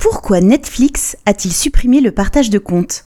Pourquoi Netflix a-t-il supprimé le partage de comptes?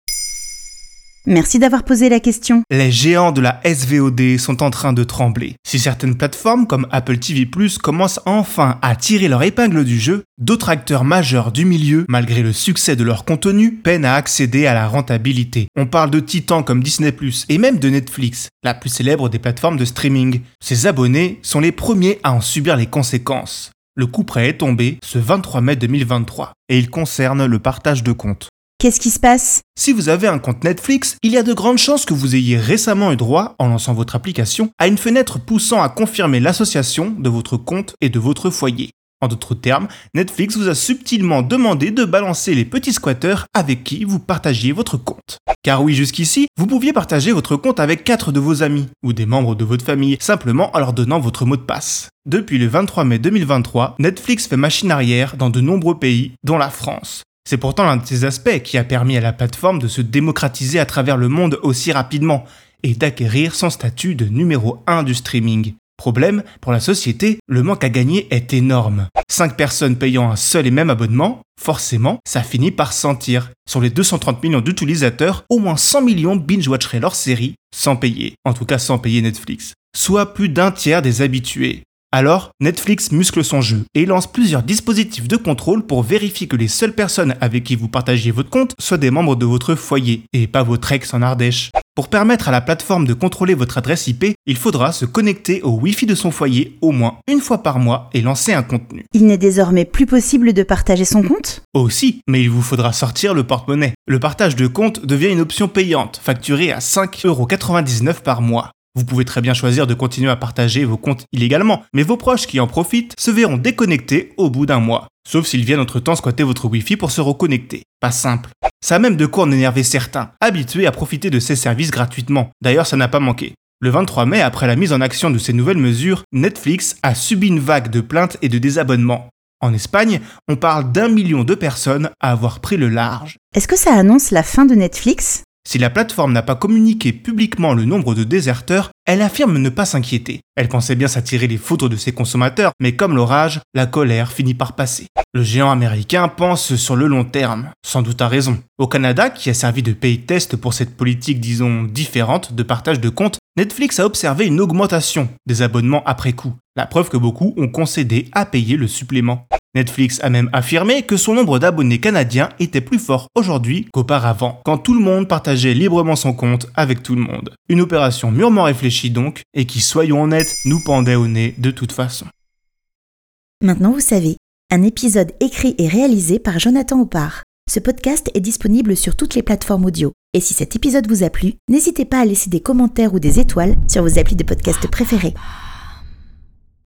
Merci d'avoir posé la question. Les géants de la SVOD sont en train de trembler. Si certaines plateformes comme Apple TV ⁇ commencent enfin à tirer leur épingle du jeu, d'autres acteurs majeurs du milieu, malgré le succès de leur contenu, peinent à accéder à la rentabilité. On parle de titans comme Disney ⁇ et même de Netflix, la plus célèbre des plateformes de streaming. Ces abonnés sont les premiers à en subir les conséquences. Le coup prêt est tombé ce 23 mai 2023 et il concerne le partage de comptes. Qu'est-ce qui se passe? Si vous avez un compte Netflix, il y a de grandes chances que vous ayez récemment eu droit, en lançant votre application, à une fenêtre poussant à confirmer l'association de votre compte et de votre foyer. En d'autres termes, Netflix vous a subtilement demandé de balancer les petits squatteurs avec qui vous partagiez votre compte. Car oui, jusqu'ici, vous pouviez partager votre compte avec quatre de vos amis ou des membres de votre famille simplement en leur donnant votre mot de passe. Depuis le 23 mai 2023, Netflix fait machine arrière dans de nombreux pays, dont la France. C'est pourtant l'un de ces aspects qui a permis à la plateforme de se démocratiser à travers le monde aussi rapidement et d'acquérir son statut de numéro 1 du streaming. Problème, pour la société, le manque à gagner est énorme. 5 personnes payant un seul et même abonnement, forcément, ça finit par sentir. Sur les 230 millions d'utilisateurs, au moins 100 millions binge-watcheraient leur série sans payer. En tout cas sans payer Netflix. Soit plus d'un tiers des habitués. Alors, Netflix muscle son jeu et lance plusieurs dispositifs de contrôle pour vérifier que les seules personnes avec qui vous partagez votre compte soient des membres de votre foyer et pas votre ex en Ardèche. Pour permettre à la plateforme de contrôler votre adresse IP, il faudra se connecter au Wi-Fi de son foyer au moins une fois par mois et lancer un contenu. Il n'est désormais plus possible de partager son compte? Aussi, mais il vous faudra sortir le porte-monnaie. Le partage de compte devient une option payante, facturée à 5,99€ par mois. Vous pouvez très bien choisir de continuer à partager vos comptes illégalement, mais vos proches qui en profitent se verront déconnectés au bout d'un mois. Sauf s'ils viennent entre-temps squatter votre Wi-Fi pour se reconnecter. Pas simple. Ça a même de quoi en énerver certains, habitués à profiter de ces services gratuitement. D'ailleurs, ça n'a pas manqué. Le 23 mai, après la mise en action de ces nouvelles mesures, Netflix a subi une vague de plaintes et de désabonnements. En Espagne, on parle d'un million de personnes à avoir pris le large. Est-ce que ça annonce la fin de Netflix? Si la plateforme n'a pas communiqué publiquement le nombre de déserteurs, elle affirme ne pas s'inquiéter. Elle pensait bien s'attirer les foudres de ses consommateurs, mais comme l'orage, la colère finit par passer. Le géant américain pense sur le long terme, sans doute à raison. Au Canada, qui a servi de pays test pour cette politique disons différente de partage de comptes, Netflix a observé une augmentation des abonnements après coup, la preuve que beaucoup ont concédé à payer le supplément. Netflix a même affirmé que son nombre d'abonnés canadiens était plus fort aujourd'hui qu'auparavant, quand tout le monde partageait librement son compte avec tout le monde. Une opération mûrement réfléchie donc, et qui, soyons honnêtes, nous pendait au nez de toute façon. Maintenant vous savez, un épisode écrit et réalisé par Jonathan Oppard. Ce podcast est disponible sur toutes les plateformes audio. Et si cet épisode vous a plu, n'hésitez pas à laisser des commentaires ou des étoiles sur vos applis de podcast préférés.